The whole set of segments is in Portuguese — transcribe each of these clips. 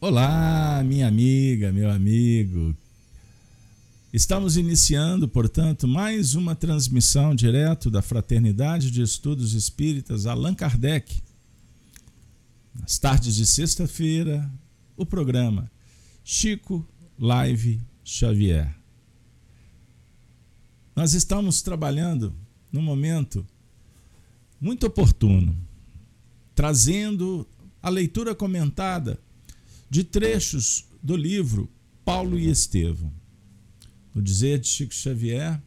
Olá, minha amiga, meu amigo. Estamos iniciando, portanto, mais uma transmissão direto da Fraternidade de Estudos Espíritas Allan Kardec. Nas tardes de sexta-feira, o programa Chico Live Xavier. Nós estamos trabalhando num momento muito oportuno, trazendo a leitura comentada de trechos do livro Paulo e Estevão. No dizer de Chico Xavier,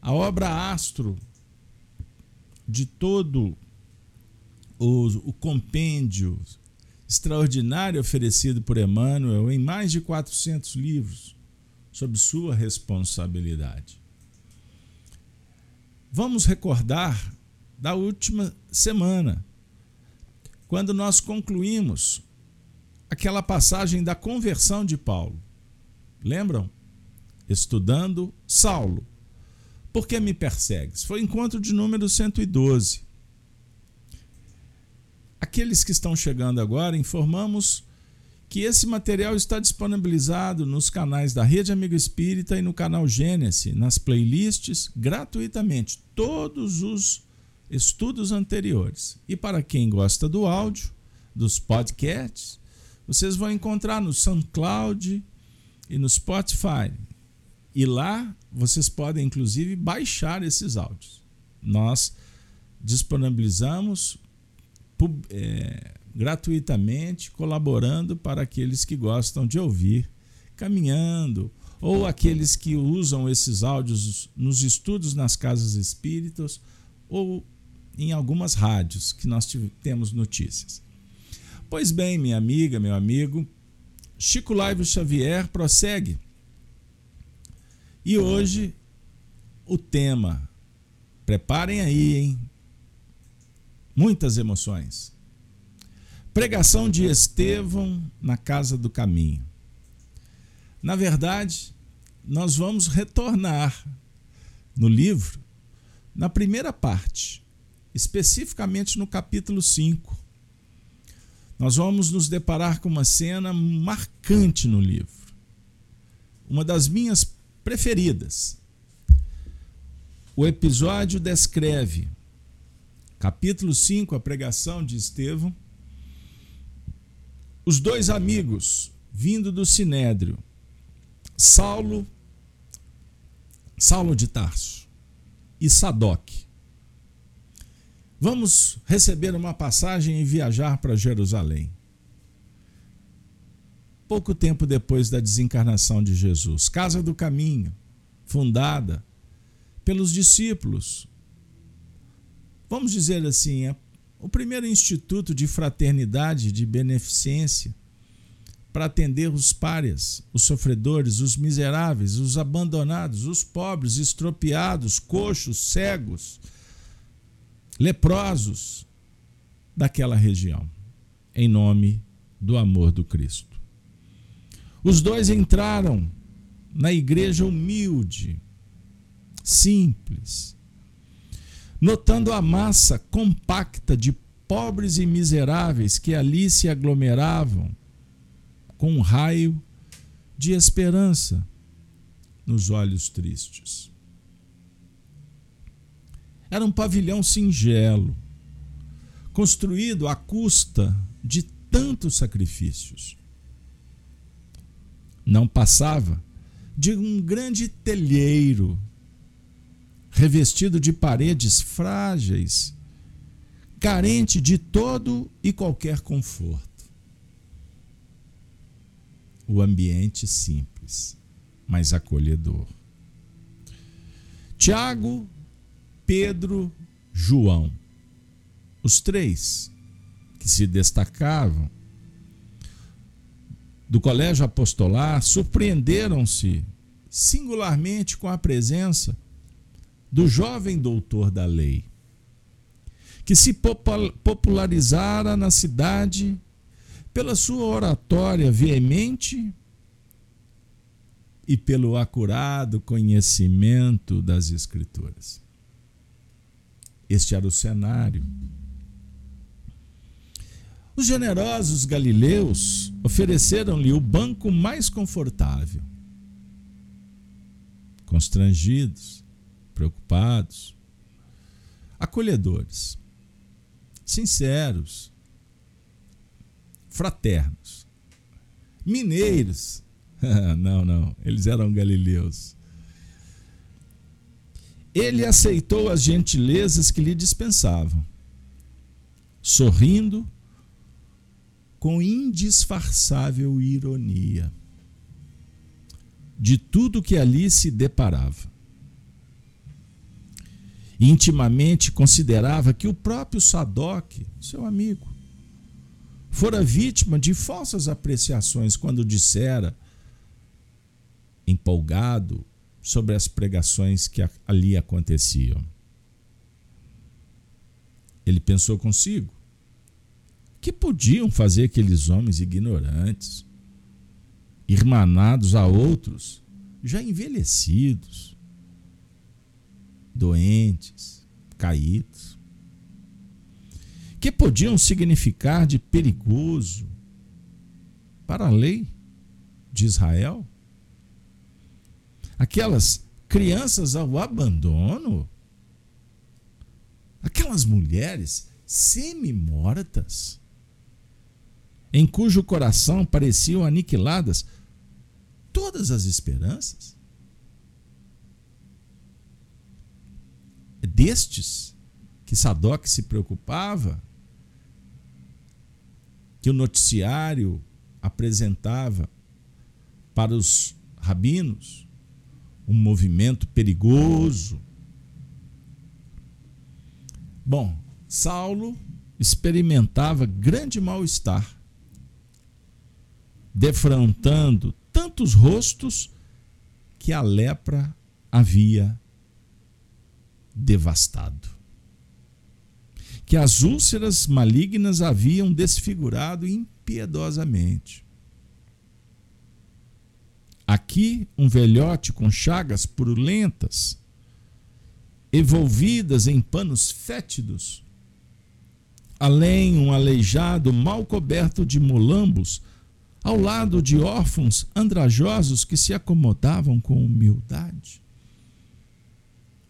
a obra astro de todo o, o compêndio extraordinário oferecido por Emmanuel em mais de 400 livros, sob sua responsabilidade. Vamos recordar da última semana, quando nós concluímos aquela passagem da conversão de Paulo. Lembram? Estudando Saulo. Por que me persegues? Foi encontro de número 112. Aqueles que estão chegando agora, informamos que esse material está disponibilizado nos canais da Rede Amigo Espírita e no canal Gênesis, nas playlists, gratuitamente. Todos os estudos anteriores. E para quem gosta do áudio, dos podcasts, vocês vão encontrar no SoundCloud e no Spotify. E lá vocês podem, inclusive, baixar esses áudios. Nós disponibilizamos é, gratuitamente, colaborando para aqueles que gostam de ouvir caminhando, ou aqueles que usam esses áudios nos estudos nas casas espíritas, ou em algumas rádios que nós temos notícias. Pois bem, minha amiga, meu amigo, Chico Live Xavier prossegue. E hoje o tema, preparem aí, hein? Muitas emoções. Pregação de Estevão na Casa do Caminho. Na verdade, nós vamos retornar no livro, na primeira parte, especificamente no capítulo 5. Nós vamos nos deparar com uma cena marcante no livro, uma das minhas preferidas. O episódio descreve, capítulo 5, a pregação de Estevão, os dois amigos vindo do Sinédrio, Saulo, Saulo de Tarso e Sadoc. Vamos receber uma passagem e viajar para Jerusalém. Pouco tempo depois da desencarnação de Jesus, Casa do Caminho, fundada pelos discípulos. Vamos dizer assim, é o primeiro instituto de fraternidade, de beneficência, para atender os párias, os sofredores, os miseráveis, os abandonados, os pobres, estropiados, coxos, cegos, leprosos daquela região, em nome do amor do Cristo. Os dois entraram na igreja humilde, simples, notando a massa compacta de pobres e miseráveis que ali se aglomeravam com um raio de esperança nos olhos tristes. Era um pavilhão singelo, construído à custa de tantos sacrifícios. Não passava de um grande telheiro revestido de paredes frágeis, carente de todo e qualquer conforto. O ambiente simples, mas acolhedor. Tiago Pedro, João. Os três que se destacavam do colégio apostolar surpreenderam-se singularmente com a presença do jovem doutor da lei, que se popularizara na cidade pela sua oratória veemente e pelo acurado conhecimento das Escrituras. Este era o cenário. Os generosos galileus ofereceram-lhe o banco mais confortável. Constrangidos, preocupados, acolhedores, sinceros, fraternos, mineiros. não, não, eles eram galileus. Ele aceitou as gentilezas que lhe dispensavam, sorrindo com indisfarçável ironia de tudo que ali se deparava. Intimamente considerava que o próprio Sadoc, seu amigo, fora vítima de falsas apreciações quando dissera, empolgado, sobre as pregações que ali aconteciam. Ele pensou consigo: que podiam fazer aqueles homens ignorantes, irmanados a outros, já envelhecidos, doentes, caídos? Que podiam significar de perigoso para a lei de Israel? Aquelas crianças ao abandono, aquelas mulheres semi-mortas, em cujo coração pareciam aniquiladas todas as esperanças. Destes que Sadoc se preocupava, que o noticiário apresentava para os rabinos, um movimento perigoso. Bom, Saulo experimentava grande mal-estar, defrontando tantos rostos que a lepra havia devastado. Que as úlceras malignas haviam desfigurado impiedosamente. Aqui, um velhote com chagas purulentas, envolvidas em panos fétidos. Além, um aleijado mal coberto de molambos, ao lado de órfãos andrajosos que se acomodavam com humildade.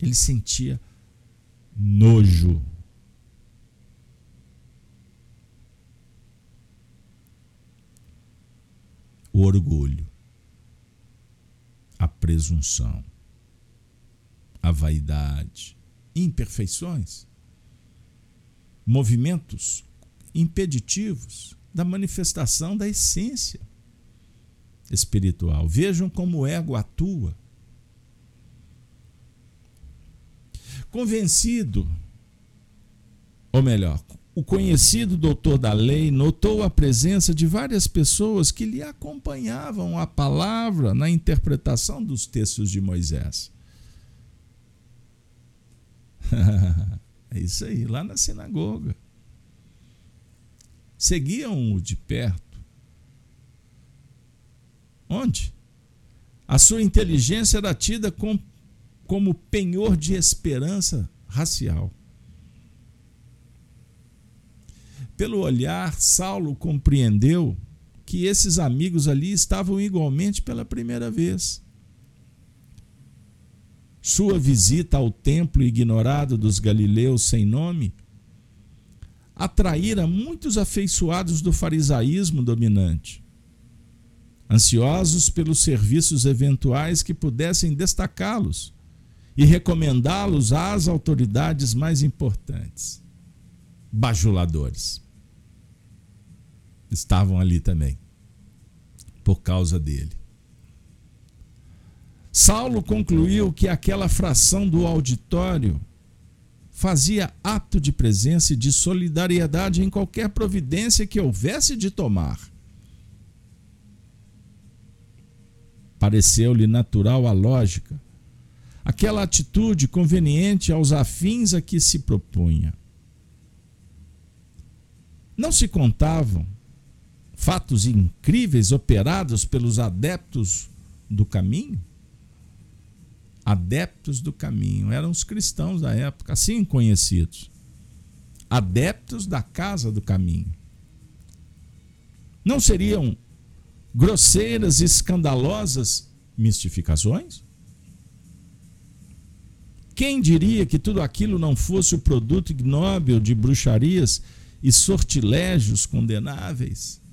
Ele sentia nojo. O orgulho a presunção, a vaidade, imperfeições, movimentos impeditivos da manifestação da essência espiritual. Vejam como o ego atua. Convencido, ou melhor, o conhecido doutor da lei notou a presença de várias pessoas que lhe acompanhavam a palavra na interpretação dos textos de Moisés. é isso aí, lá na sinagoga. Seguiam-o de perto. Onde? A sua inteligência era tida com, como penhor de esperança racial. Pelo olhar, Saulo compreendeu que esses amigos ali estavam igualmente pela primeira vez. Sua visita ao templo ignorado dos galileus sem nome atraíra muitos afeiçoados do farisaísmo dominante, ansiosos pelos serviços eventuais que pudessem destacá-los e recomendá-los às autoridades mais importantes, bajuladores estavam ali também, por causa dele. Saulo concluiu que aquela fração do auditório fazia ato de presença e de solidariedade em qualquer providência que houvesse de tomar. Pareceu-lhe natural a lógica, aquela atitude conveniente aos afins a que se propunha. Não se contavam fatos incríveis operados pelos adeptos do caminho? Adeptos do caminho eram os cristãos da época, assim conhecidos. Adeptos da casa do caminho. Não seriam grosseiras e escandalosas mistificações? Quem diria que tudo aquilo não fosse o produto ignóbil de bruxarias e sortilégios condenáveis?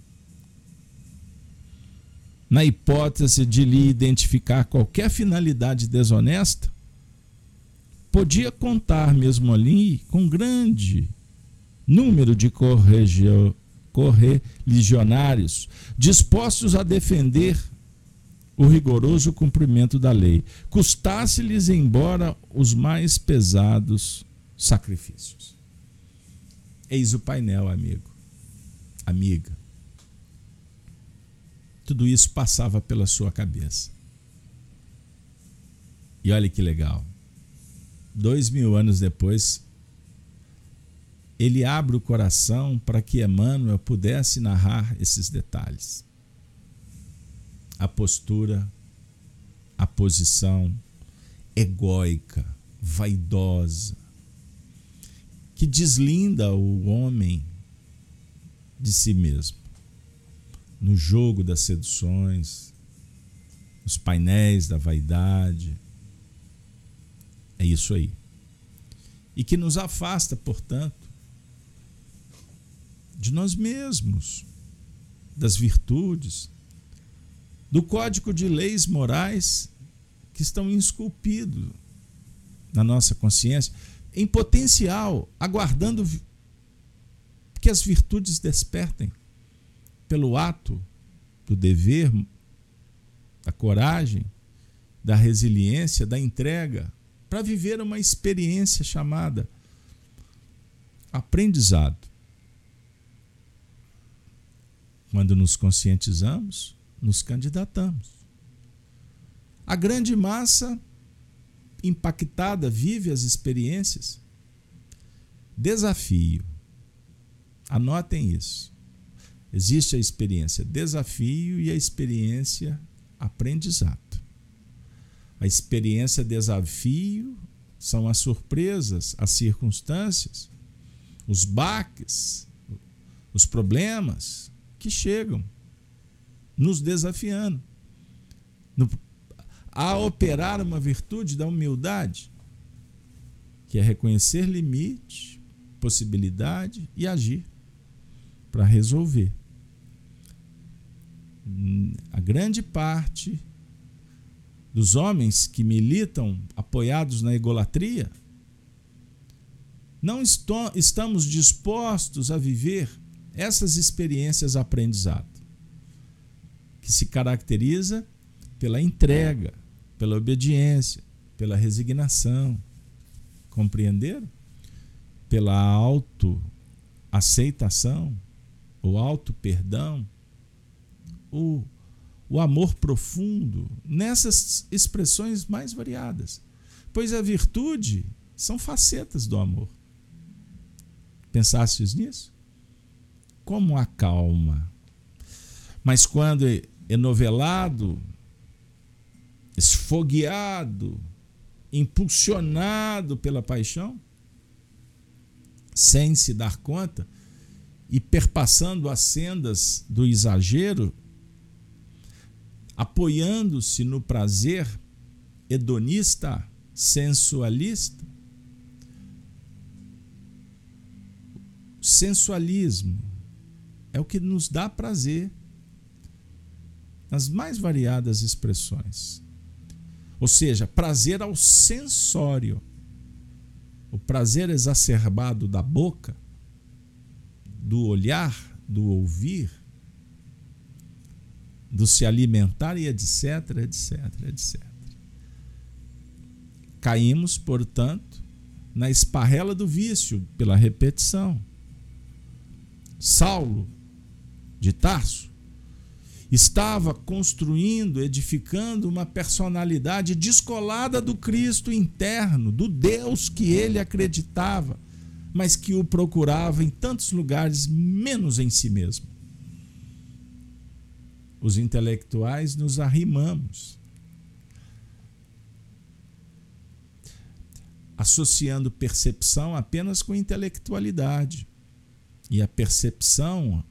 Na hipótese de lhe identificar qualquer finalidade desonesta, podia contar mesmo ali com grande número de correligionários dispostos a defender o rigoroso cumprimento da lei, custasse-lhes embora os mais pesados sacrifícios. Eis o painel, amigo, amiga. Tudo isso passava pela sua cabeça. E olha que legal. Dois mil anos depois, ele abre o coração para que Emmanuel pudesse narrar esses detalhes a postura, a posição egóica, vaidosa, que deslinda o homem de si mesmo. No jogo das seduções, nos painéis da vaidade. É isso aí. E que nos afasta, portanto, de nós mesmos, das virtudes, do código de leis morais que estão esculpidos na nossa consciência, em potencial, aguardando que as virtudes despertem pelo ato do dever, da coragem, da resiliência, da entrega, para viver uma experiência chamada aprendizado. Quando nos conscientizamos, nos candidatamos. A grande massa impactada vive as experiências. Desafio. Anotem isso. Existe a experiência desafio e a experiência aprendizado. A experiência desafio são as surpresas, as circunstâncias, os baques, os problemas que chegam nos desafiando no, a operar uma virtude da humildade, que é reconhecer limite, possibilidade e agir para resolver. A grande parte dos homens que militam apoiados na egolatria não estamos dispostos a viver essas experiências aprendizado que se caracteriza pela entrega, pela obediência, pela resignação. Compreenderam? Pela auto-aceitação, o auto-perdão, o, o amor profundo, nessas expressões mais variadas. Pois a virtude são facetas do amor. Pensastes nisso? Como a calma. Mas quando enovelado, esfogueado, impulsionado pela paixão, sem se dar conta e perpassando as sendas do exagero, apoiando-se no prazer hedonista, sensualista. Sensualismo é o que nos dá prazer nas mais variadas expressões. Ou seja, prazer ao sensório. O prazer exacerbado da boca, do olhar, do ouvir, do se alimentar e etc, etc, etc. Caímos, portanto, na esparrela do vício pela repetição. Saulo de Tarso estava construindo, edificando uma personalidade descolada do Cristo interno, do Deus que ele acreditava, mas que o procurava em tantos lugares, menos em si mesmo. Os intelectuais nos arrimamos, associando percepção apenas com intelectualidade. E a percepção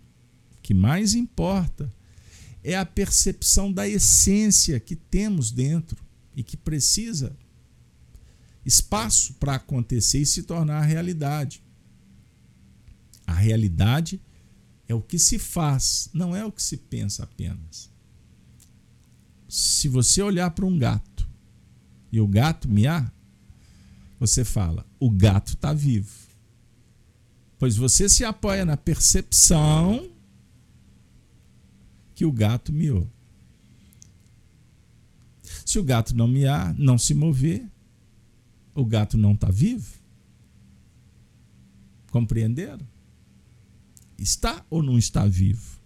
que mais importa é a percepção da essência que temos dentro e que precisa espaço para acontecer e se tornar realidade. A realidade é o que se faz, não é o que se pensa apenas. Se você olhar para um gato e o gato miar, você fala: o gato está vivo. Pois você se apoia na percepção que o gato miou. Se o gato não miar, não se mover, o gato não está vivo? Compreenderam? Está ou não está vivo?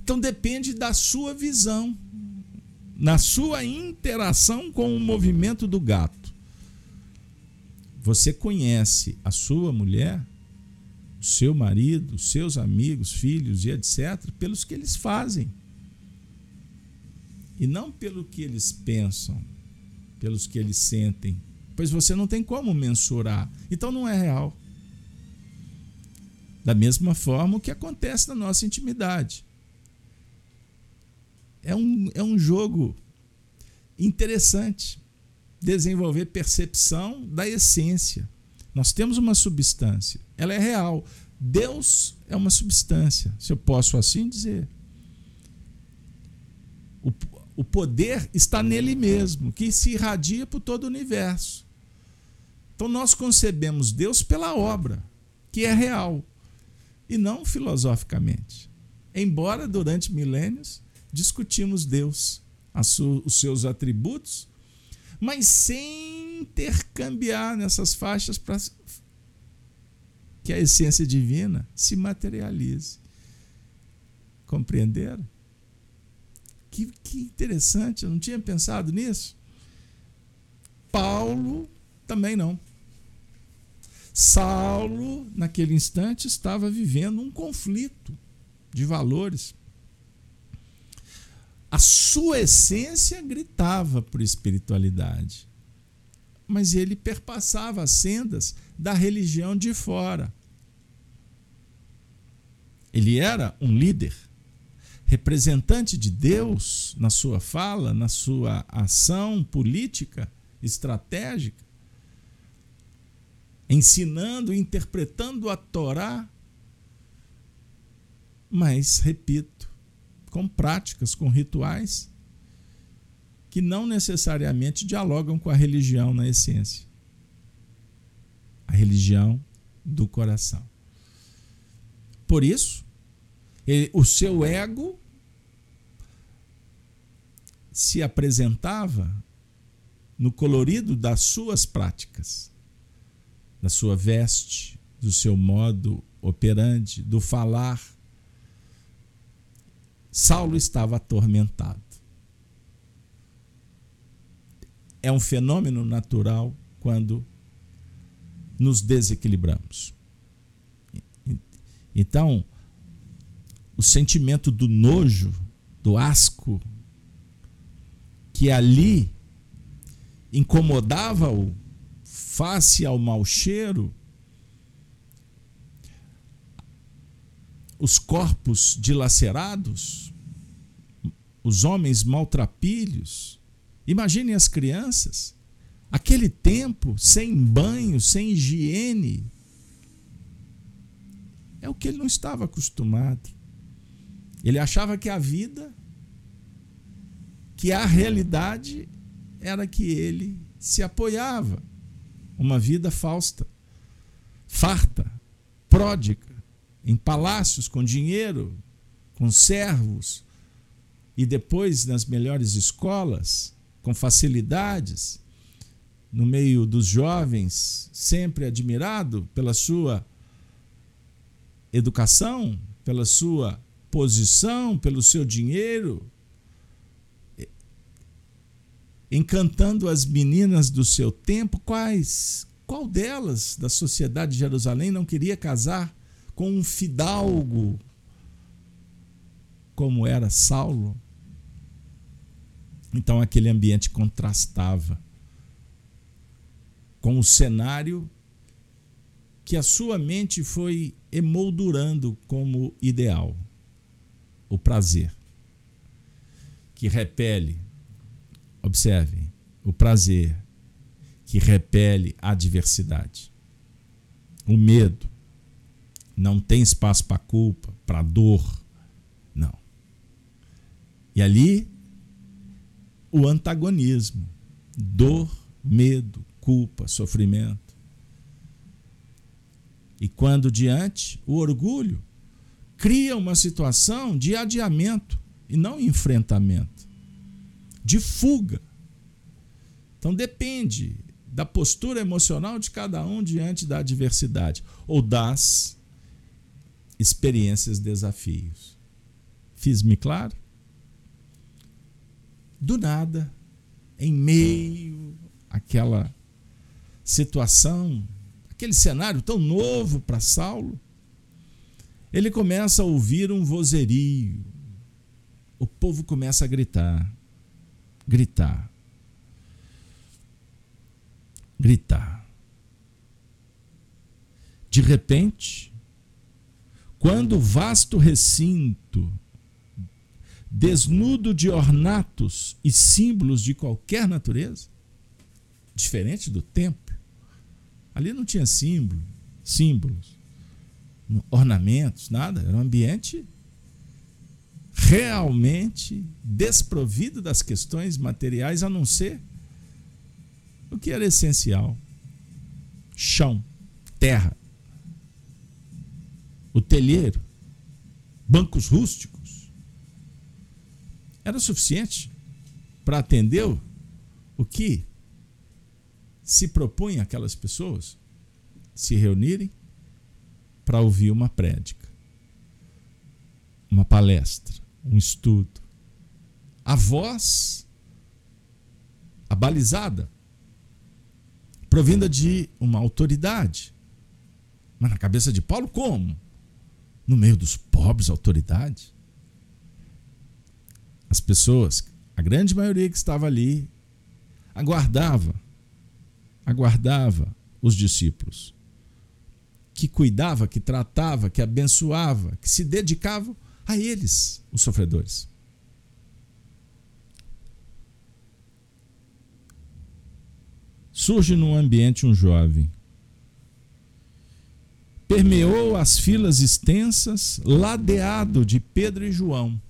Então depende da sua visão, na sua interação com o movimento do gato. Você conhece a sua mulher, o seu marido, seus amigos, filhos e etc., pelos que eles fazem. E não pelo que eles pensam, pelos que eles sentem, pois você não tem como mensurar. Então não é real. Da mesma forma o que acontece na nossa intimidade. É um, é um jogo interessante desenvolver percepção da essência. Nós temos uma substância, ela é real. Deus é uma substância, se eu posso assim dizer. O, o poder está nele mesmo, que se irradia por todo o universo. Então nós concebemos Deus pela obra, que é real, e não filosoficamente. Embora durante milênios discutimos Deus, os seus atributos, mas sem intercambiar nessas faixas para que a essência divina se materialize. Compreenderam? Que, que interessante, eu não tinha pensado nisso. Paulo também não. Saulo, naquele instante, estava vivendo um conflito de valores. A sua essência gritava por espiritualidade, mas ele perpassava as sendas da religião de fora. Ele era um líder, representante de Deus na sua fala, na sua ação política, estratégica ensinando, interpretando a Torá, mas, repito, com práticas, com rituais que não necessariamente dialogam com a religião na essência. A religião do coração. Por isso, ele, o seu ego se apresentava no colorido das suas práticas da sua veste, do seu modo operante, do falar. Saulo estava atormentado. É um fenômeno natural quando nos desequilibramos. Então, o sentimento do nojo, do asco, que ali incomodava-o face ao mau cheiro, os corpos dilacerados, os homens maltrapilhos. Imaginem as crianças, aquele tempo sem banho, sem higiene. É o que ele não estava acostumado. Ele achava que a vida, que a realidade era que ele se apoiava uma vida fausta, farta, pródiga, em palácios com dinheiro, com servos, e depois nas melhores escolas, com facilidades, no meio dos jovens, sempre admirado pela sua educação, pela sua posição, pelo seu dinheiro, encantando as meninas do seu tempo, quais? Qual delas da sociedade de Jerusalém não queria casar com um fidalgo como era Saulo? Então aquele ambiente contrastava com o cenário que a sua mente foi emoldurando como ideal. o prazer, que repele, observem, o prazer que repele a adversidade. O medo não tem espaço para culpa, para dor, não. E ali o antagonismo, dor, medo, culpa, sofrimento. E quando diante, o orgulho cria uma situação de adiamento e não enfrentamento, de fuga. Então depende da postura emocional de cada um diante da adversidade ou das experiências, desafios. Fiz-me claro? Do nada, em meio àquela situação, aquele cenário tão novo para Saulo, ele começa a ouvir um vozerio. O povo começa a gritar, gritar, gritar. De repente, quando o vasto recinto, desnudo de ornatos e símbolos de qualquer natureza, diferente do templo, ali não tinha símbolo, símbolos, ornamentos, nada, era um ambiente realmente desprovido das questões materiais, a não ser o que era essencial: chão, terra, o telheiro, bancos rústicos. Era suficiente para atender o que se propunha aquelas pessoas se reunirem para ouvir uma prédica, uma palestra, um estudo. A voz abalizada provinda de uma autoridade. Mas na cabeça de Paulo, como? No meio dos pobres, autoridade? As pessoas, a grande maioria que estava ali, aguardava, aguardava os discípulos, que cuidava, que tratava, que abençoava, que se dedicava a eles, os sofredores. surge num ambiente um jovem. Permeou as filas extensas, ladeado de Pedro e João.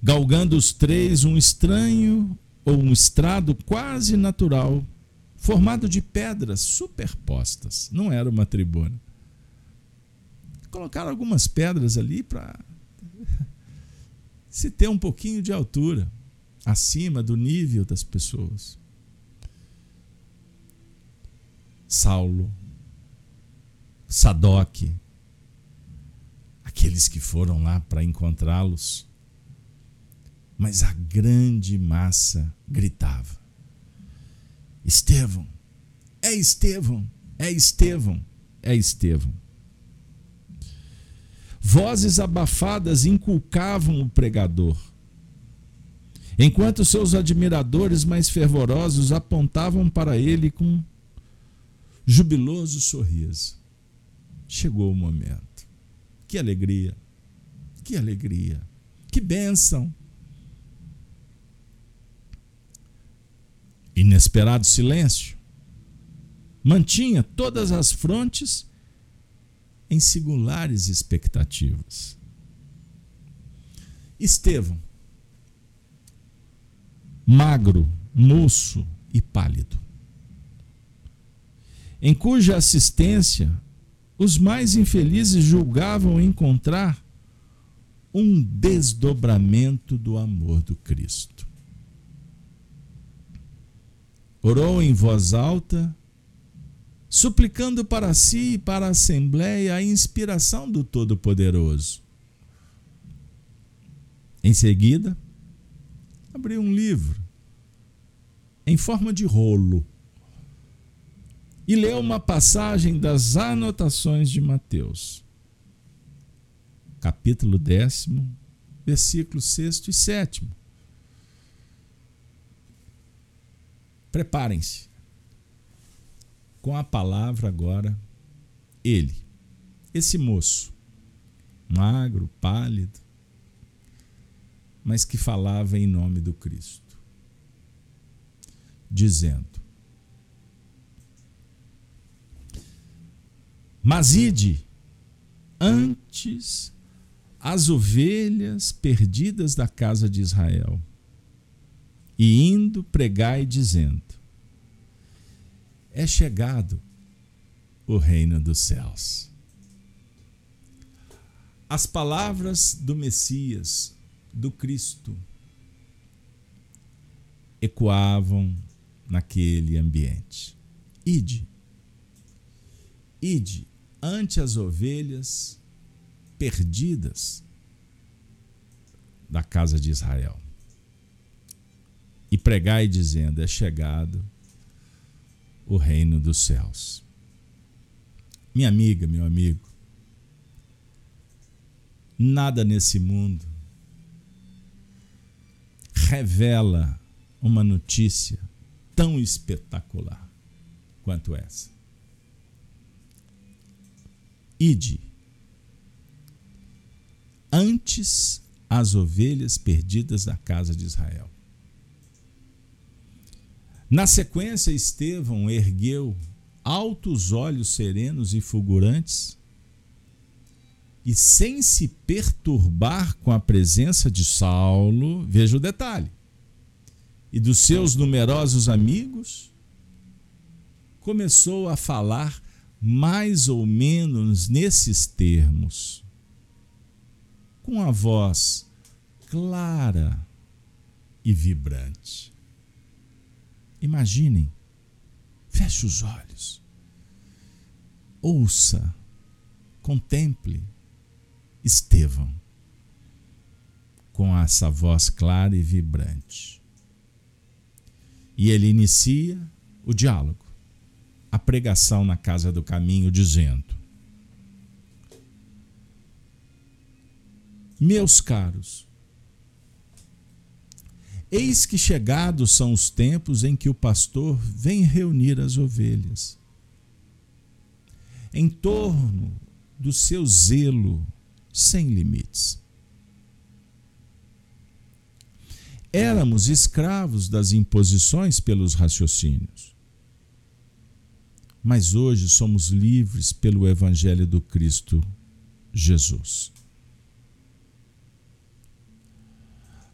Galgando os três um estranho ou um estrado quase natural, formado de pedras superpostas. Não era uma tribuna. Colocaram algumas pedras ali para se ter um pouquinho de altura acima do nível das pessoas. Saulo, Sadoc, aqueles que foram lá para encontrá-los. Mas a grande massa gritava: Estevão, é Estevão, é Estevão, é Estevão. Vozes abafadas inculcavam o pregador, enquanto seus admiradores mais fervorosos apontavam para ele com jubiloso sorriso. Chegou o momento. Que alegria! Que alegria! Que bênção! Inesperado silêncio mantinha todas as frontes em singulares expectativas. Estevão, magro, moço e pálido em cuja assistência os mais infelizes julgavam encontrar um desdobramento do amor do Cristo. Orou em voz alta, suplicando para si e para a Assembleia a inspiração do Todo-Poderoso. Em seguida, abriu um livro em forma de rolo e leu uma passagem das anotações de Mateus, capítulo décimo, versículos 6 e 7. Preparem-se. Com a palavra agora, ele, esse moço, magro, pálido, mas que falava em nome do Cristo, dizendo: Mas ide antes as ovelhas perdidas da casa de Israel, e indo pregai dizendo: É chegado o reino dos céus. As palavras do Messias, do Cristo, ecoavam naquele ambiente. Ide, ide ante as ovelhas perdidas da casa de Israel. E pregai dizendo: É chegado o reino dos céus. Minha amiga, meu amigo, nada nesse mundo revela uma notícia tão espetacular quanto essa. Ide antes as ovelhas perdidas da casa de Israel. Na sequência, Estevão ergueu altos olhos serenos e fulgurantes e sem se perturbar com a presença de Saulo, veja o detalhe, e dos seus numerosos amigos, começou a falar mais ou menos nesses termos, com a voz clara e vibrante. Imaginem, feche os olhos, ouça, contemple Estevão com essa voz clara e vibrante. E ele inicia o diálogo a pregação na casa do caminho, dizendo: Meus caros, eis que chegados são os tempos em que o pastor vem reunir as ovelhas. Em torno do seu zelo sem limites. Éramos escravos das imposições pelos raciocínios mas hoje somos livres pelo Evangelho do Cristo Jesus.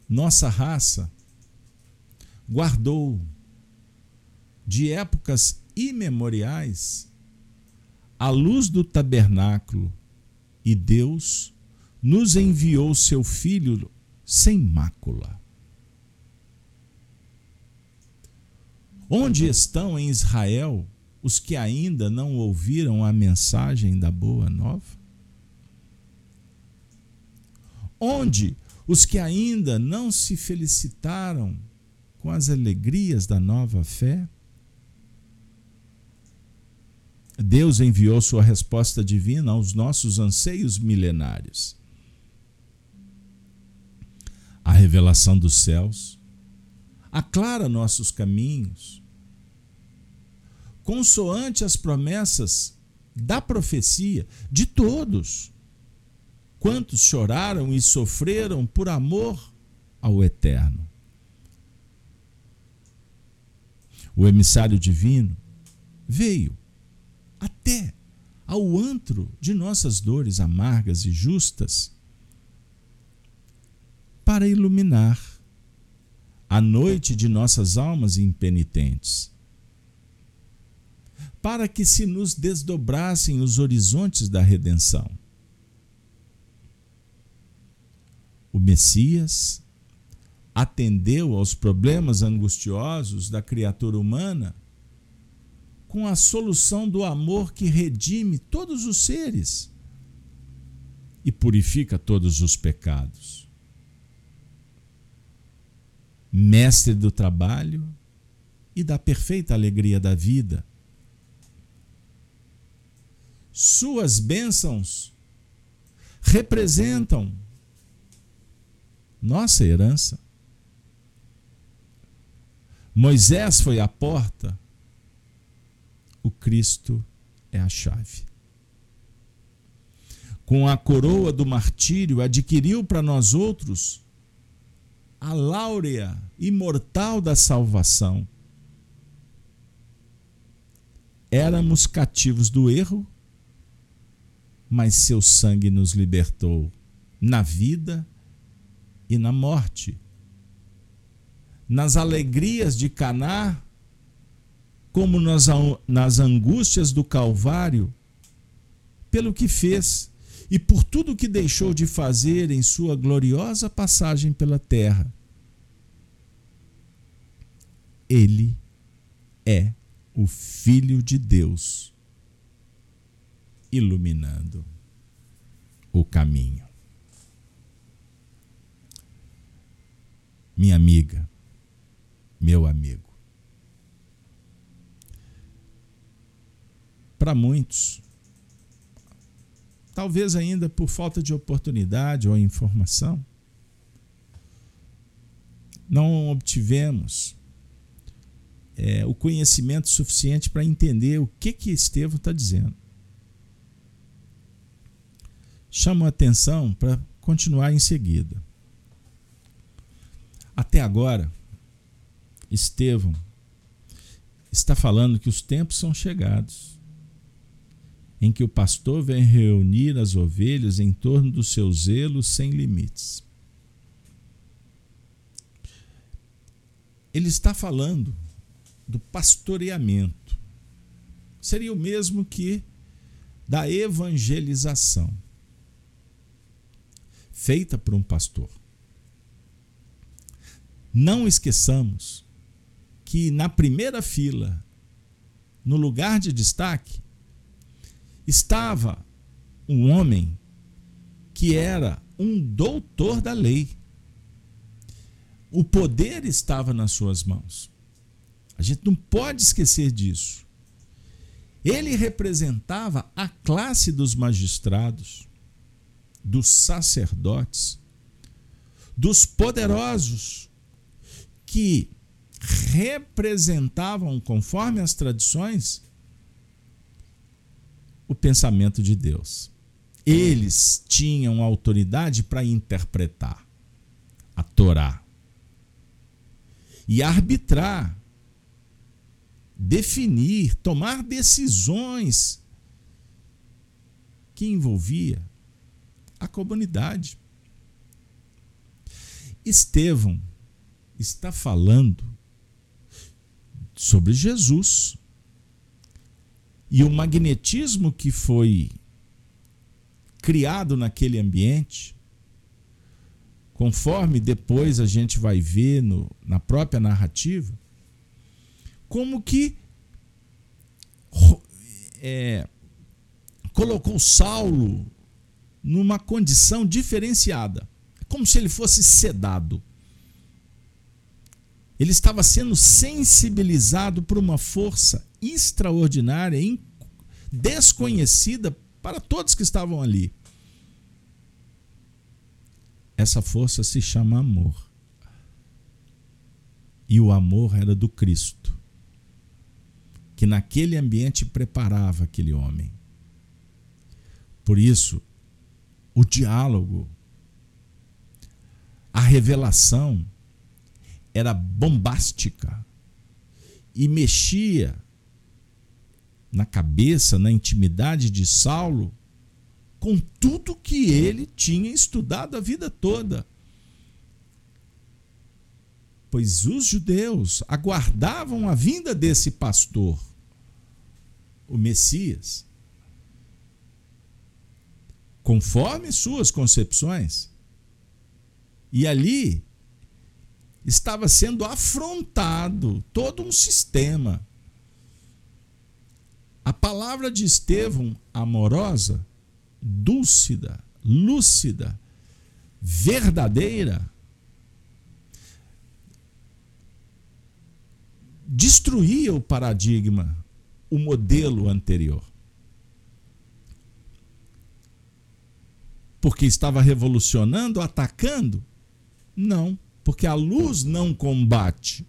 Nossa raça guardou de épocas imemoriais a luz do tabernáculo e Deus nos enviou seu Filho sem mácula. Onde estão em Israel os que ainda não ouviram a mensagem da boa nova? Onde os que ainda não se felicitaram com as alegrias da nova fé? Deus enviou sua resposta divina aos nossos anseios milenários. A revelação dos céus aclara nossos caminhos, consoante as promessas da profecia de todos. Quantos choraram e sofreram por amor ao Eterno. O emissário divino veio até ao antro de nossas dores amargas e justas para iluminar a noite de nossas almas impenitentes para que se nos desdobrassem os horizontes da redenção. O Messias atendeu aos problemas angustiosos da criatura humana com a solução do amor que redime todos os seres e purifica todos os pecados. Mestre do trabalho e da perfeita alegria da vida suas bênçãos representam nossa herança. Moisés foi a porta, o Cristo é a chave. com a coroa do martírio, adquiriu para nós outros a láurea imortal da salvação. Éramos cativos do erro, mas seu sangue nos libertou na vida e na morte. Nas alegrias de Caná, como nas, nas angústias do Calvário, pelo que fez e por tudo que deixou de fazer em sua gloriosa passagem pela terra. Ele é o Filho de Deus, iluminando o caminho. Minha amiga, meu amigo, para muitos, talvez ainda por falta de oportunidade ou informação, não obtivemos é, o conhecimento suficiente para entender o que que Estevão está dizendo. Chamo a atenção para continuar em seguida. Até agora, Estevão está falando que os tempos são chegados em que o pastor vem reunir as ovelhas em torno do seu zelo sem limites. Ele está falando do pastoreamento. Seria o mesmo que da evangelização feita por um pastor. Não esqueçamos que na primeira fila, no lugar de destaque, estava um homem que era um doutor da lei. O poder estava nas suas mãos. A gente não pode esquecer disso. Ele representava a classe dos magistrados, dos sacerdotes, dos poderosos, que representavam, conforme as tradições, o pensamento de Deus. Eles tinham autoridade para interpretar a Torá e arbitrar, definir, tomar decisões que envolvia a comunidade. Estevão está falando sobre Jesus, e o magnetismo que foi criado naquele ambiente, conforme depois a gente vai ver no, na própria narrativa, como que é, colocou Saulo numa condição diferenciada, como se ele fosse sedado. Ele estava sendo sensibilizado por uma força extraordinária, desconhecida para todos que estavam ali. Essa força se chama amor. E o amor era do Cristo, que naquele ambiente preparava aquele homem. Por isso, o diálogo, a revelação, era bombástica e mexia na cabeça, na intimidade de Saulo, com tudo que ele tinha estudado a vida toda. Pois os judeus aguardavam a vinda desse pastor, o Messias, conforme suas concepções. E ali estava sendo afrontado todo um sistema. A palavra de Estevão, amorosa, dúlcida, lúcida, verdadeira, destruía o paradigma, o modelo anterior. Porque estava revolucionando, atacando? Não porque a luz não combate.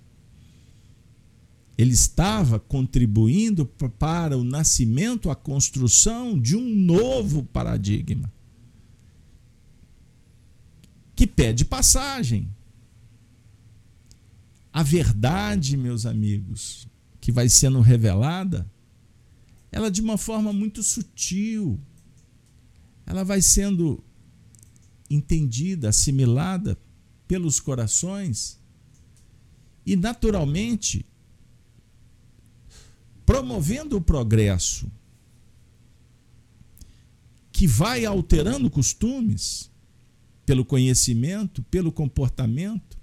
Ele estava contribuindo para o nascimento, a construção de um novo paradigma. que pede passagem. A verdade, meus amigos, que vai sendo revelada, ela de uma forma muito sutil, ela vai sendo entendida, assimilada pelos corações e, naturalmente, promovendo o progresso que vai alterando costumes pelo conhecimento, pelo comportamento,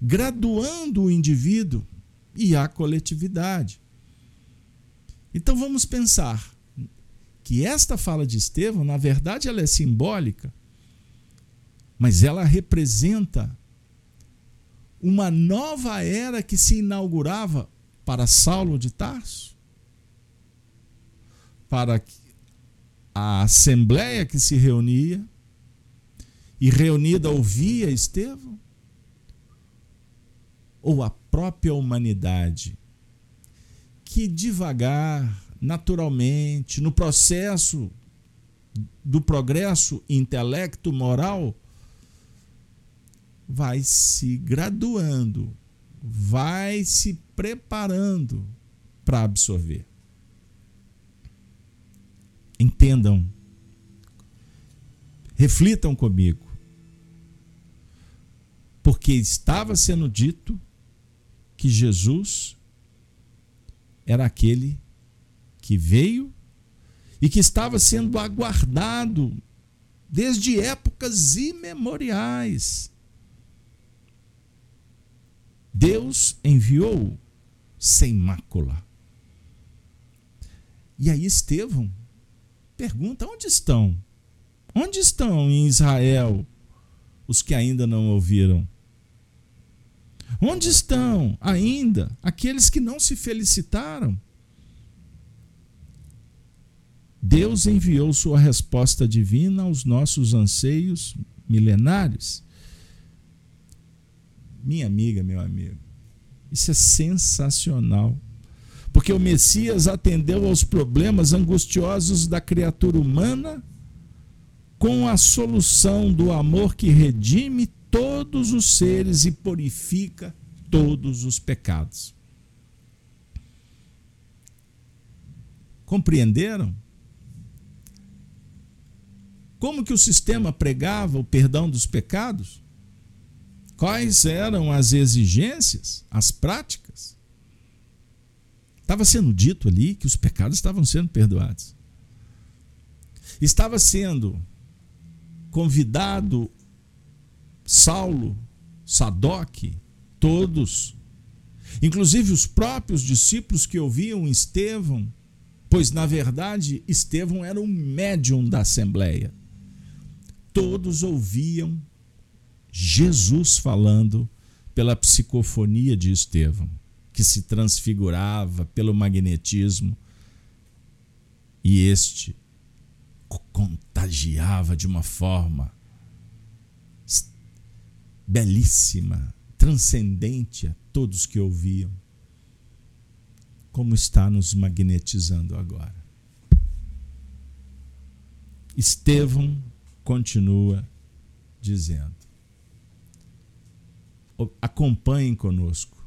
graduando o indivíduo e a coletividade. Então vamos pensar que esta fala de Estevão, na verdade, ela é simbólica, mas ela representa uma nova era que se inaugurava para Saulo de Tarso, para a assembleia que se reunia e reunida ouvia Estevão, ou a própria humanidade que devagar, naturalmente, no processo do progresso intelecto moral, vai se graduando, vai se preparando para absorver. Entendam, reflitam comigo, porque estava sendo dito que Jesus era aquele que veio e que estava sendo aguardado desde épocas imemoriais. Deus enviou sem mácula. E aí Estevão pergunta: onde estão? Onde estão em Israel os que ainda não ouviram? Onde estão ainda aqueles que não se felicitaram? Deus enviou sua resposta divina aos nossos anseios milenares. Minha amiga, meu amigo, isso é sensacional. Porque o Messias atendeu aos problemas angustiosos da criatura humana com a solução do amor que redime todos os seres e purifica todos os pecados. Compreenderam? Como que o sistema pregava o perdão dos pecados? Quais eram as exigências, as práticas? Estava sendo dito ali que os pecados estavam sendo perdoados. Estava sendo convidado Saulo, Sadoc, todos, inclusive os próprios discípulos que ouviam Estevão, pois na verdade Estevão era um médium da assembleia. Todos ouviam Jesus falando pela psicofonia de Estevão, que se transfigurava pelo magnetismo, e este contagiava de uma forma belíssima, transcendente a todos que ouviam, como está nos magnetizando agora. Estevão continua dizendo: acompanhem conosco.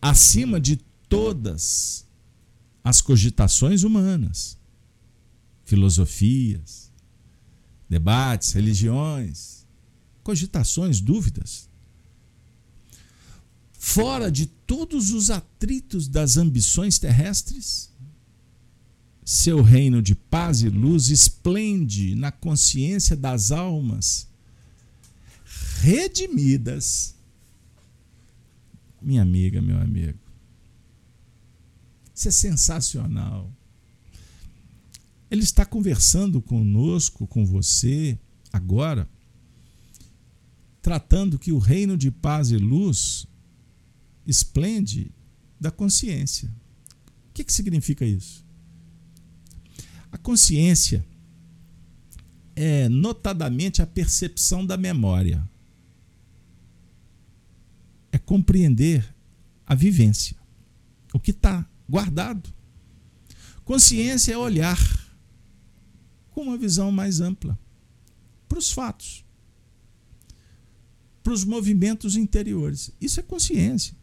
Acima de todas as cogitações humanas, filosofias, debates, religiões, cogitações, dúvidas. Fora de todos os atritos das ambições terrestres, seu reino de paz e luz esplende na consciência das almas redimidas. Minha amiga, meu amigo, isso é sensacional. Ele está conversando conosco, com você, agora, tratando que o reino de paz e luz esplende da consciência. O que, que significa isso? A consciência é notadamente a percepção da memória. É compreender a vivência, o que está guardado. Consciência é olhar com uma visão mais ampla para os fatos para os movimentos interiores. Isso é consciência.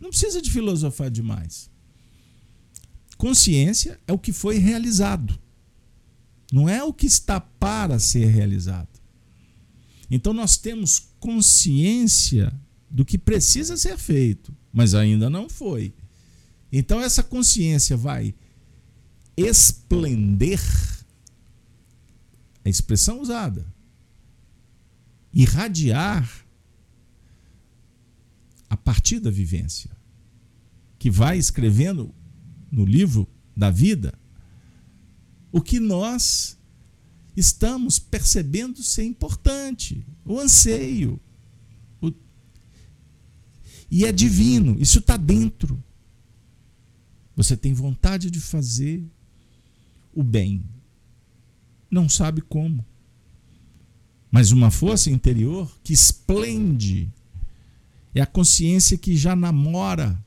Não precisa de filosofar demais. Consciência é o que foi realizado, não é o que está para ser realizado. Então nós temos consciência do que precisa ser feito, mas ainda não foi. Então essa consciência vai esplender a expressão usada irradiar a partir da vivência, que vai escrevendo no livro da vida o que nós estamos percebendo ser importante, o anseio. E é divino, isso está dentro. Você tem vontade de fazer o bem, não sabe como. Mas uma força interior que esplende é a consciência que já namora,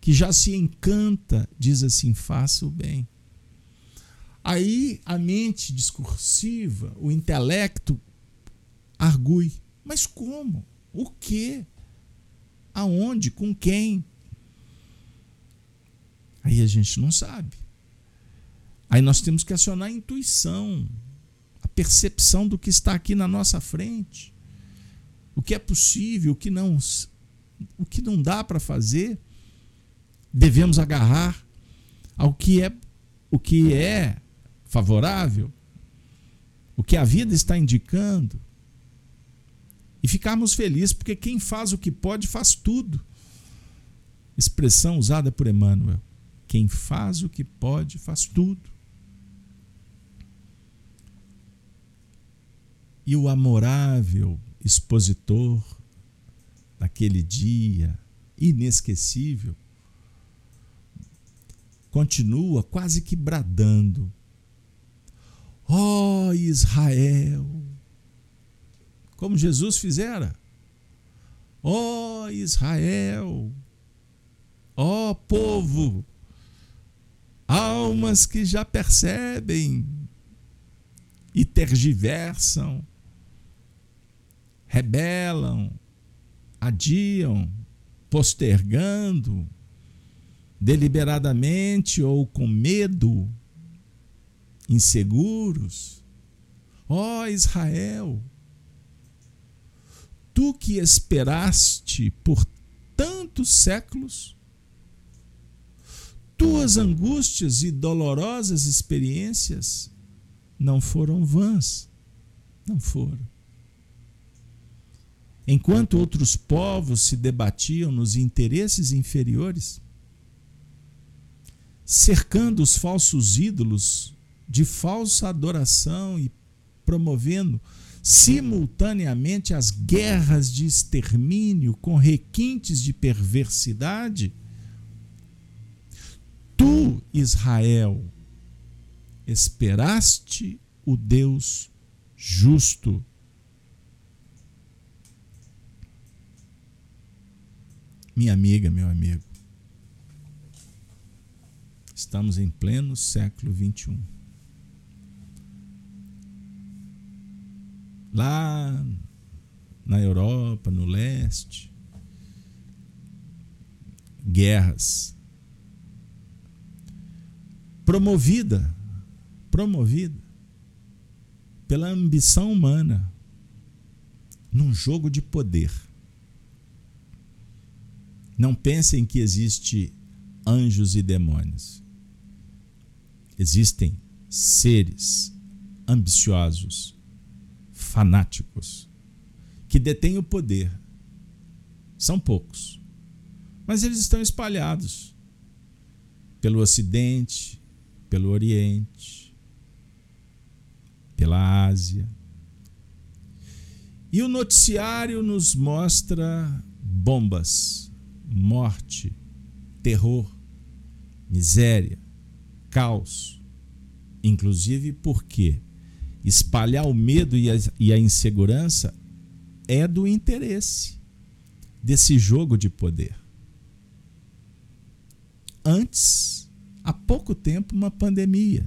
que já se encanta, diz assim: faça o bem. Aí a mente discursiva, o intelecto, argue. Mas como? O que? Aonde? Com quem? Aí a gente não sabe. Aí nós temos que acionar a intuição, a percepção do que está aqui na nossa frente. O que é possível, o que não, o que não dá para fazer, devemos agarrar ao que é o que é favorável, o que a vida está indicando, e ficarmos felizes, porque quem faz o que pode faz tudo. Expressão usada por Emmanuel. Quem faz o que pode faz tudo. E o amorável expositor daquele dia inesquecível continua quase que bradando Ó oh, Israel! Como Jesus fizera. Ó oh, Israel! Ó oh, povo! Almas que já percebem e tergiversam, rebelam, adiam, postergando, deliberadamente ou com medo inseguros. Ó oh, Israel, tu que esperaste por tantos séculos, tuas angústias e dolorosas experiências não foram vãs, não foram. Enquanto outros povos se debatiam nos interesses inferiores, cercando os falsos ídolos de falsa adoração e promovendo simultaneamente as guerras de extermínio com requintes de perversidade? Tu, Israel, esperaste o Deus justo. Minha amiga, meu amigo, estamos em pleno século 21. Lá na Europa, no leste, guerras promovida, promovida pela ambição humana num jogo de poder. Não pensem que existe anjos e demônios. Existem seres ambiciosos, fanáticos que detêm o poder. São poucos, mas eles estão espalhados pelo Ocidente, pelo Oriente, pela Ásia. E o noticiário nos mostra bombas, morte, terror, miséria, caos. Inclusive porque espalhar o medo e a, e a insegurança é do interesse desse jogo de poder. Antes, há pouco tempo, uma pandemia.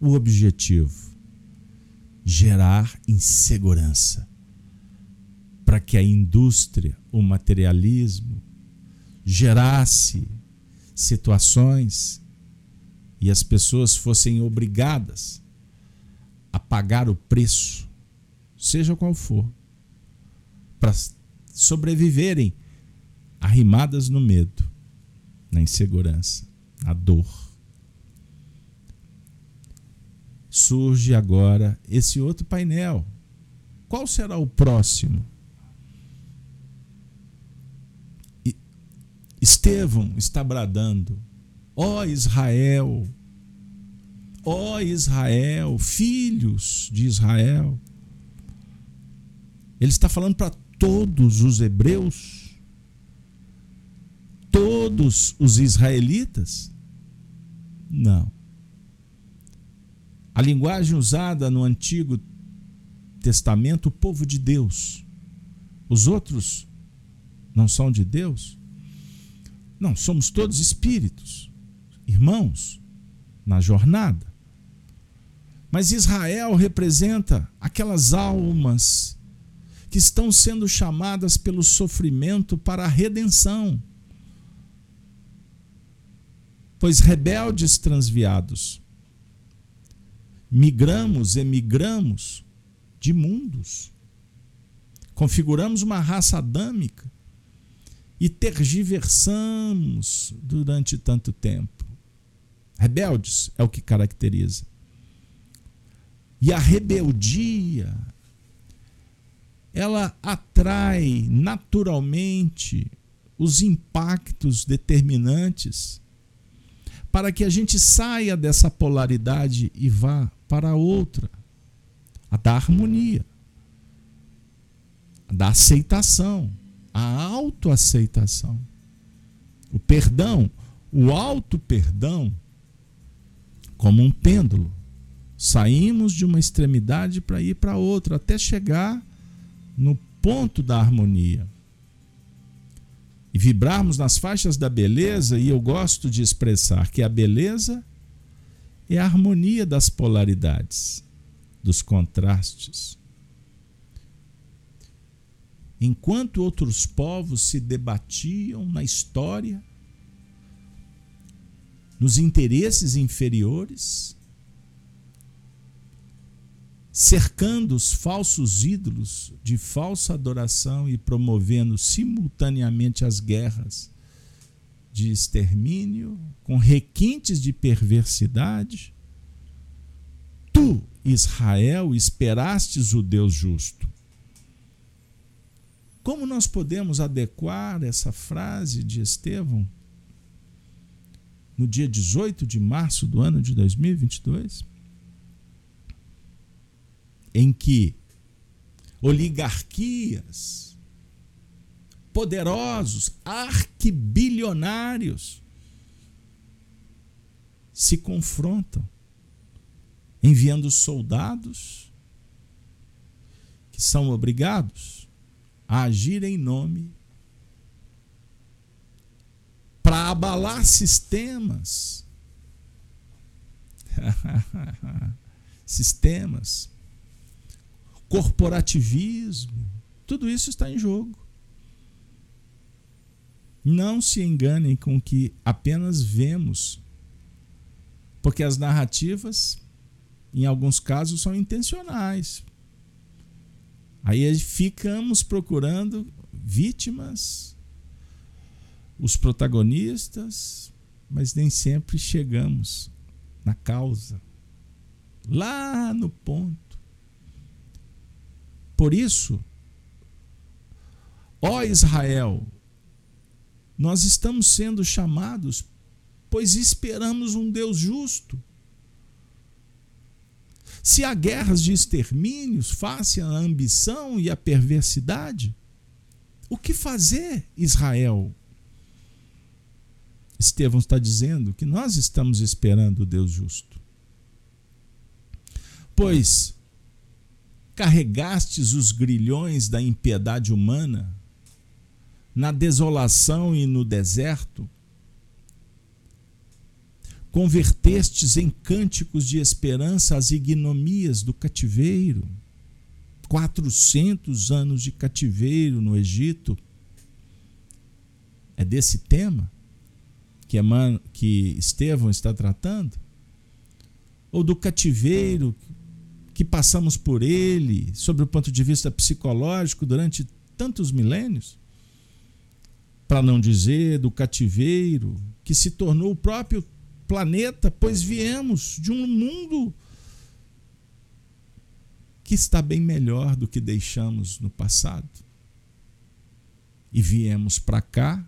O objetivo: gerar insegurança, para que a indústria, o materialismo, gerasse situações e as pessoas fossem obrigadas a pagar o preço, seja qual for, para sobreviverem arrimadas no medo, na insegurança, na dor. Surge agora esse outro painel. Qual será o próximo? Estevão está bradando: Ó oh Israel, ó Israel, filhos de Israel. Ele está falando para todos os hebreus, todos os israelitas? Não. A linguagem usada no Antigo Testamento, o povo de Deus. Os outros não são de Deus? Não, somos todos espíritos, irmãos, na jornada. Mas Israel representa aquelas almas que estão sendo chamadas pelo sofrimento para a redenção. Pois rebeldes transviados, migramos, emigramos de mundos, configuramos uma raça adâmica e tergiversamos durante tanto tempo. Rebeldes é o que caracteriza. E a rebeldia, ela atrai naturalmente os impactos determinantes para que a gente saia dessa polaridade e vá para a outra, a da harmonia, a da aceitação a autoaceitação. O perdão, o auto-perdão, como um pêndulo. Saímos de uma extremidade para ir para outra, até chegar no ponto da harmonia. E vibrarmos nas faixas da beleza, e eu gosto de expressar que a beleza é a harmonia das polaridades, dos contrastes enquanto outros povos se debatiam na história, nos interesses inferiores, cercando os falsos ídolos de falsa adoração e promovendo simultaneamente as guerras de extermínio com requintes de perversidade. Tu, Israel, esperastes o Deus justo como nós podemos adequar essa frase de Estevão no dia 18 de março do ano de 2022? Em que oligarquias, poderosos, arquibilionários se confrontam, enviando soldados que são obrigados a agir em nome para abalar sistemas. sistemas. Corporativismo. Tudo isso está em jogo. Não se enganem com o que apenas vemos, porque as narrativas, em alguns casos, são intencionais. Aí ficamos procurando vítimas, os protagonistas, mas nem sempre chegamos na causa, lá no ponto. Por isso, ó Israel, nós estamos sendo chamados, pois esperamos um Deus justo se há guerras de extermínios face à ambição e à perversidade, o que fazer, Israel? Estevão está dizendo que nós estamos esperando o Deus justo. Pois carregastes os grilhões da impiedade humana na desolação e no deserto, convertestes em cânticos de esperança as ignomias do cativeiro. 400 anos de cativeiro no Egito. É desse tema que, Eman, que Estevão está tratando? Ou do cativeiro que passamos por ele, sob o ponto de vista psicológico, durante tantos milênios? Para não dizer do cativeiro que se tornou o próprio planeta, pois viemos de um mundo que está bem melhor do que deixamos no passado. E viemos para cá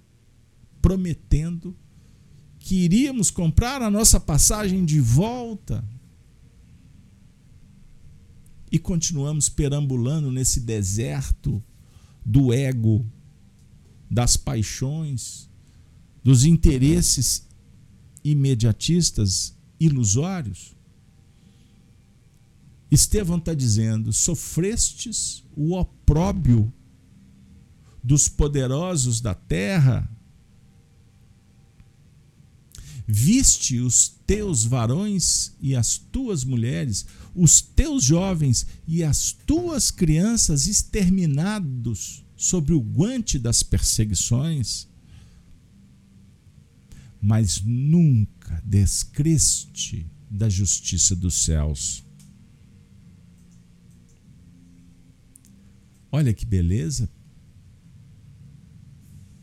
prometendo que iríamos comprar a nossa passagem de volta. E continuamos perambulando nesse deserto do ego, das paixões, dos interesses imediatistas, ilusórios. Estevão está dizendo: sofrestes o opróbio dos poderosos da terra, viste os teus varões e as tuas mulheres, os teus jovens e as tuas crianças exterminados sobre o guante das perseguições, mas nunca descreste da justiça dos céus. Olha que beleza.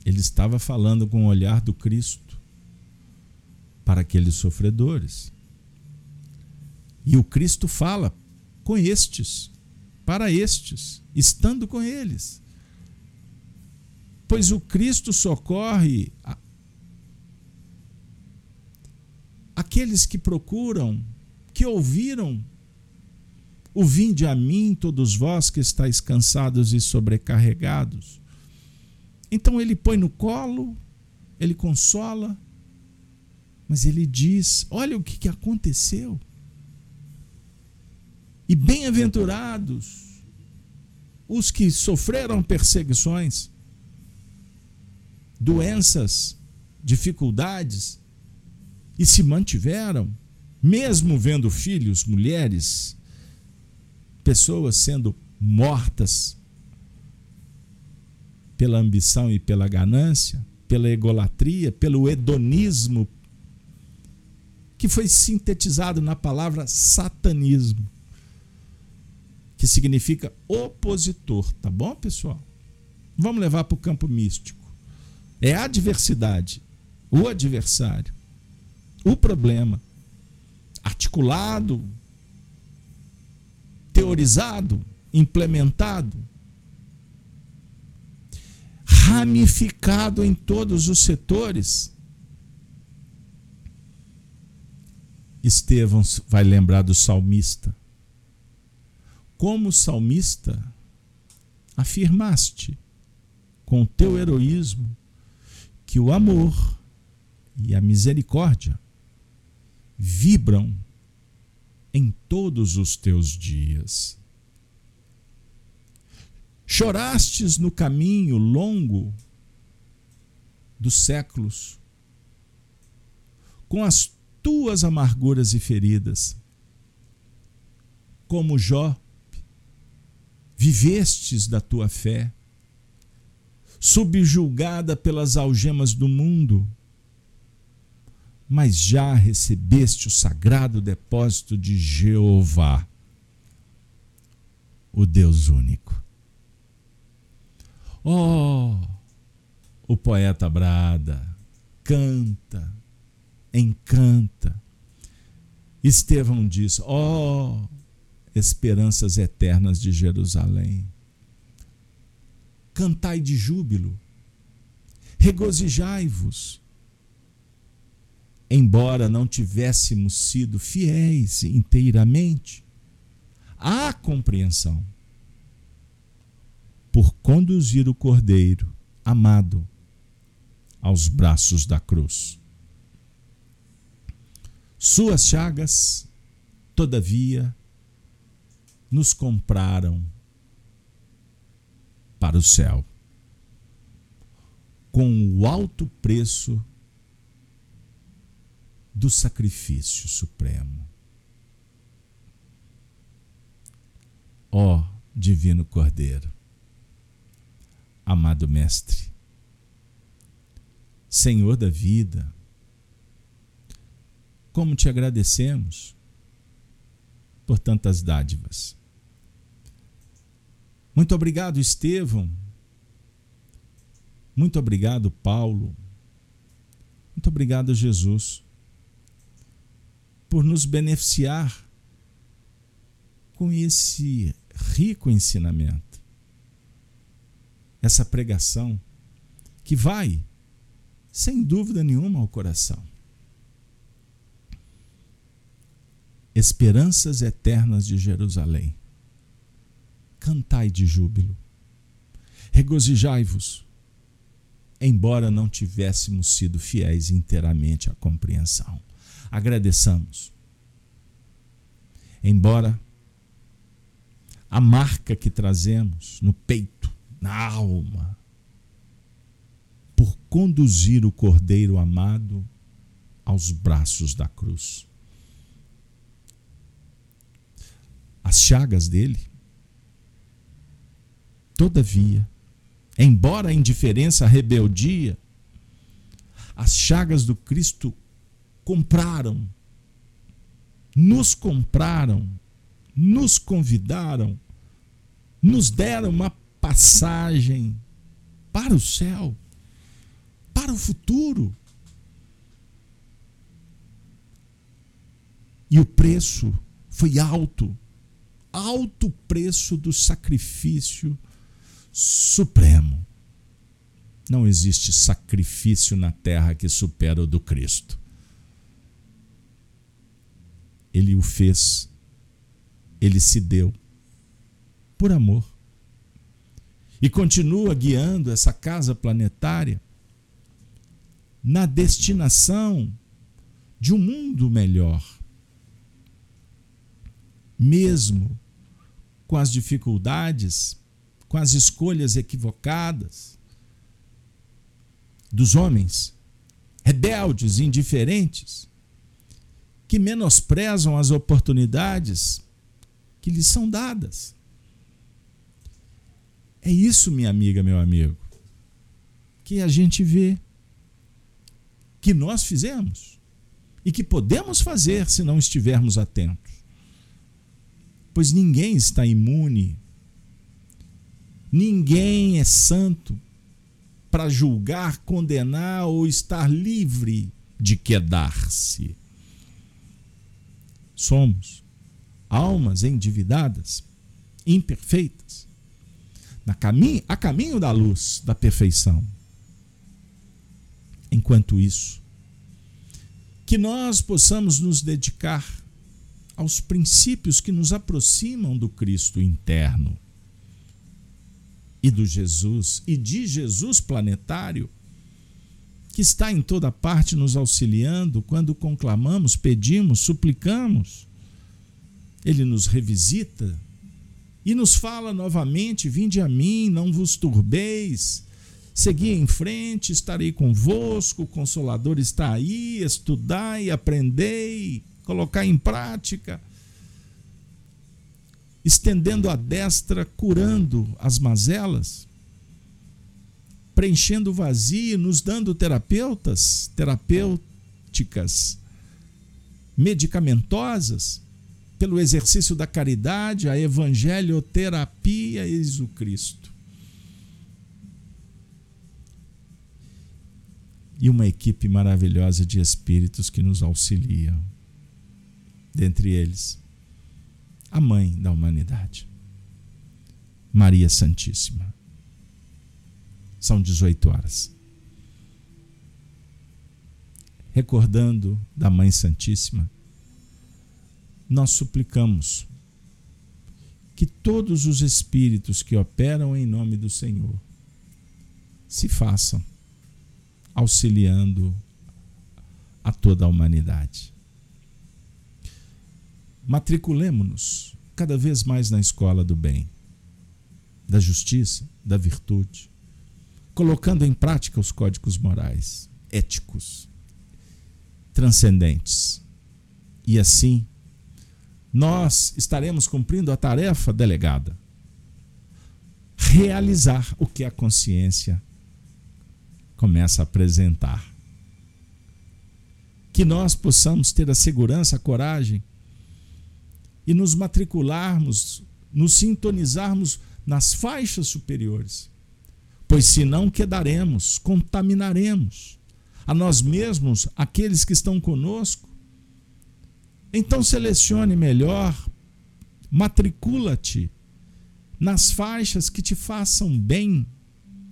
Ele estava falando com o olhar do Cristo para aqueles sofredores. E o Cristo fala com estes, para estes, estando com eles. Pois o Cristo socorre aqueles que procuram, que ouviram o vinde a mim, todos vós que estáis cansados e sobrecarregados. Então ele põe no colo, ele consola, mas ele diz: olha o que aconteceu. E bem-aventurados os que sofreram perseguições, doenças, dificuldades, e se mantiveram, mesmo vendo filhos, mulheres, pessoas sendo mortas pela ambição e pela ganância, pela egolatria, pelo hedonismo, que foi sintetizado na palavra satanismo, que significa opositor, tá bom, pessoal? Vamos levar para o campo místico. É a adversidade, o adversário, o problema, articulado, teorizado, implementado, ramificado em todos os setores. Estevão vai lembrar do salmista. Como salmista, afirmaste com o teu heroísmo que o amor e a misericórdia vibram em todos os teus dias. Chorastes no caminho longo dos séculos, com as tuas amarguras e feridas. Como Jó, vivestes da tua fé, subjulgada pelas algemas do mundo, mas já recebeste o sagrado depósito de Jeová, o Deus único. Oh, o poeta brada, canta, encanta. Estevão diz: Oh, esperanças eternas de Jerusalém. Cantai de júbilo, regozijai-vos, embora não tivéssemos sido fiéis inteiramente à compreensão, por conduzir o Cordeiro amado aos braços da cruz. Suas chagas, todavia, nos compraram para o céu, com o alto preço do sacrifício supremo. Ó, oh, Divino Cordeiro, amado Mestre, Senhor da vida, como te agradecemos por tantas dádivas. Muito obrigado, Estevão. Muito obrigado, Paulo. Muito obrigado, Jesus, por nos beneficiar com esse rico ensinamento, essa pregação que vai, sem dúvida nenhuma, ao coração. Esperanças eternas de Jerusalém. Cantai de júbilo. Regozijai-vos, embora não tivéssemos sido fiéis inteiramente à compreensão. Agradeçamos. Embora a marca que trazemos no peito, na alma, por conduzir o Cordeiro amado aos braços da cruz. As chagas dele, todavia, embora a indiferença, a rebeldia, as chagas do Cristo compraram, nos compraram nos convidaram, nos deram uma passagem para o céu, para o futuro. E o preço foi alto alto preço do sacrifício supremo. Não existe sacrifício na terra que supera o do Cristo. Ele o fez ele se deu por amor. E continua guiando essa casa planetária na destinação de um mundo melhor. Mesmo com as dificuldades, com as escolhas equivocadas dos homens rebeldes, indiferentes, que menosprezam as oportunidades que lhes são dadas. É isso, minha amiga, meu amigo, que a gente vê que nós fizemos e que podemos fazer se não estivermos atentos. Pois ninguém está imune, ninguém é santo para julgar, condenar ou estar livre de quedar-se. Somos almas endividadas, imperfeitas, na caminho, a caminho da luz, da perfeição. Enquanto isso, que nós possamos nos dedicar aos princípios que nos aproximam do Cristo interno e do Jesus e de Jesus planetário, que está em toda parte nos auxiliando quando conclamamos, pedimos, suplicamos ele nos revisita e nos fala novamente: Vinde a mim, não vos turbeis. Segui em frente, estarei convosco, o Consolador está aí, estudai, aprendei, colocar em prática. Estendendo a destra, curando as mazelas, preenchendo o vazio, nos dando terapeutas, terapêuticas, medicamentosas, pelo exercício da caridade, a evangelioterapia, eis o Cristo. E uma equipe maravilhosa de espíritos que nos auxiliam. Dentre eles, a mãe da humanidade, Maria Santíssima. São 18 horas. Recordando da Mãe Santíssima, nós suplicamos que todos os espíritos que operam em nome do Senhor se façam auxiliando a toda a humanidade. Matriculemos-nos cada vez mais na escola do bem, da justiça, da virtude, colocando em prática os códigos morais, éticos, transcendentes. E assim nós estaremos cumprindo a tarefa delegada realizar o que a consciência começa a apresentar. Que nós possamos ter a segurança, a coragem e nos matricularmos, nos sintonizarmos nas faixas superiores. Pois senão quedaremos, contaminaremos a nós mesmos, aqueles que estão conosco. Então selecione melhor, matricula-te nas faixas que te façam bem,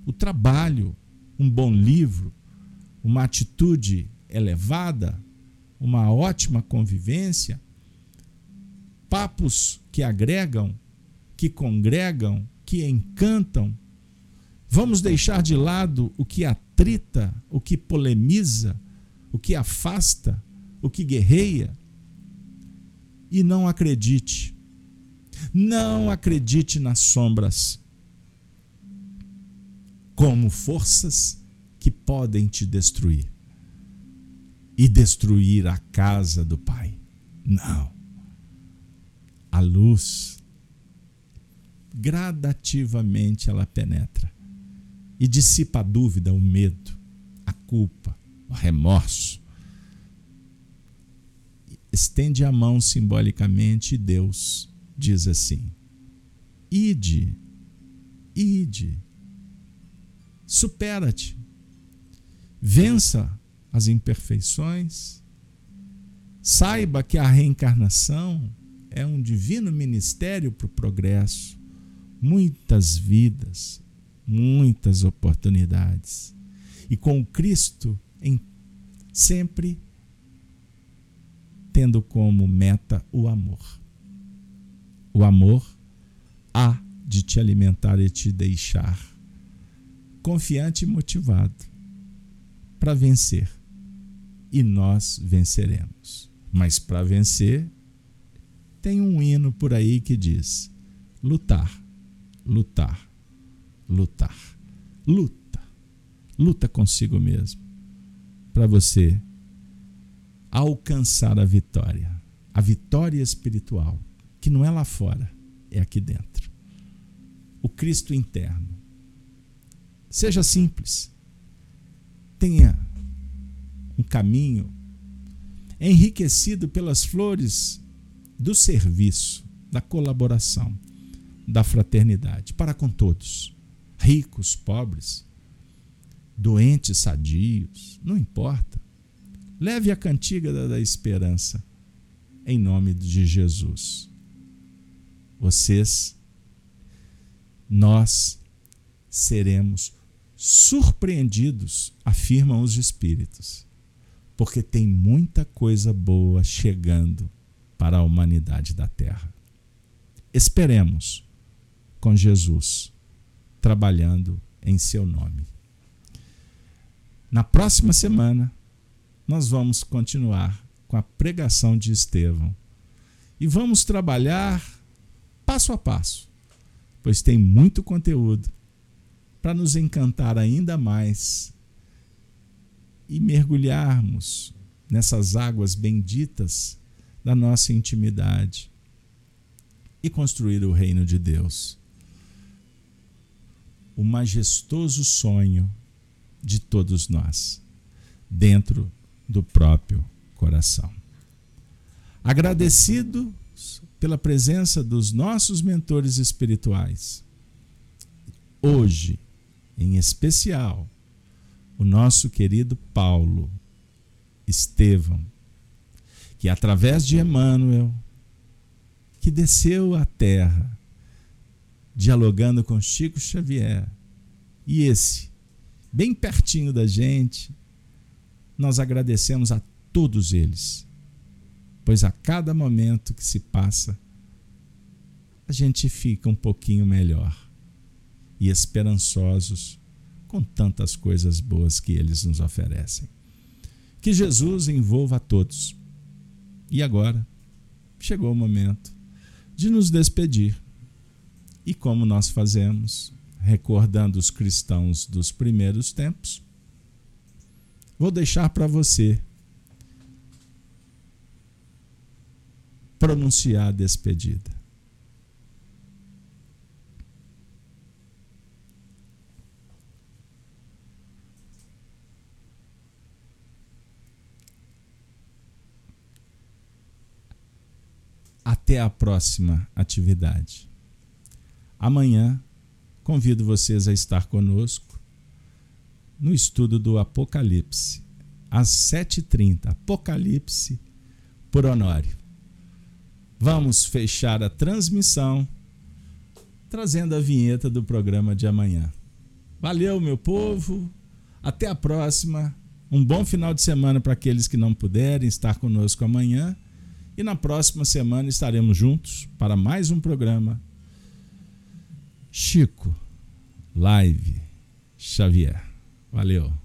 o trabalho, um bom livro, uma atitude elevada, uma ótima convivência, papos que agregam, que congregam, que encantam. Vamos deixar de lado o que atrita, o que polemiza, o que afasta, o que guerreia. E não acredite, não acredite nas sombras como forças que podem te destruir e destruir a casa do Pai. Não. A luz, gradativamente ela penetra e dissipa a dúvida, o medo, a culpa, o remorso. Estende a mão simbolicamente e Deus diz assim: Ide, ide, supera-te, vença as imperfeições, saiba que a reencarnação é um divino ministério para o progresso, muitas vidas, muitas oportunidades. E com Cristo em sempre tendo como meta o amor. O amor há de te alimentar e te deixar confiante e motivado para vencer. E nós venceremos. Mas para vencer, tem um hino por aí que diz: lutar, lutar, lutar. Luta. Luta consigo mesmo. Para você alcançar a vitória. A vitória espiritual que não é lá fora, é aqui dentro. O Cristo interno. Seja simples. Tenha um caminho enriquecido pelas flores do serviço, da colaboração, da fraternidade. Para com todos, ricos, pobres, doentes, sadios, não importa. Leve a cantiga da, da esperança em nome de Jesus. Vocês, nós seremos surpreendidos, afirmam os espíritos, porque tem muita coisa boa chegando para a humanidade da Terra. Esperemos com Jesus trabalhando em seu nome. Na próxima semana, nós vamos continuar com a pregação de Estevão e vamos trabalhar passo a passo, pois tem muito conteúdo para nos encantar ainda mais e mergulharmos nessas águas benditas da nossa intimidade e construir o reino de Deus. O majestoso sonho de todos nós, dentro do próprio coração. Agradecido pela presença dos nossos mentores espirituais. Hoje, em especial, o nosso querido Paulo Estevão, que através de Emmanuel, que desceu à terra, dialogando com Chico Xavier, e esse, bem pertinho da gente, nós agradecemos a todos eles pois a cada momento que se passa, a gente fica um pouquinho melhor e esperançosos com tantas coisas boas que eles nos oferecem. Que Jesus envolva a todos. E agora chegou o momento de nos despedir. E como nós fazemos, recordando os cristãos dos primeiros tempos, vou deixar para você pronunciar a despedida. Até a próxima atividade. Amanhã, convido vocês a estar conosco no estudo do Apocalipse, às 7h30. Apocalipse por Honório. Vamos fechar a transmissão trazendo a vinheta do programa de amanhã. Valeu, meu povo. Até a próxima. Um bom final de semana para aqueles que não puderem estar conosco amanhã. E na próxima semana estaremos juntos para mais um programa. Chico Live Xavier. Valeu.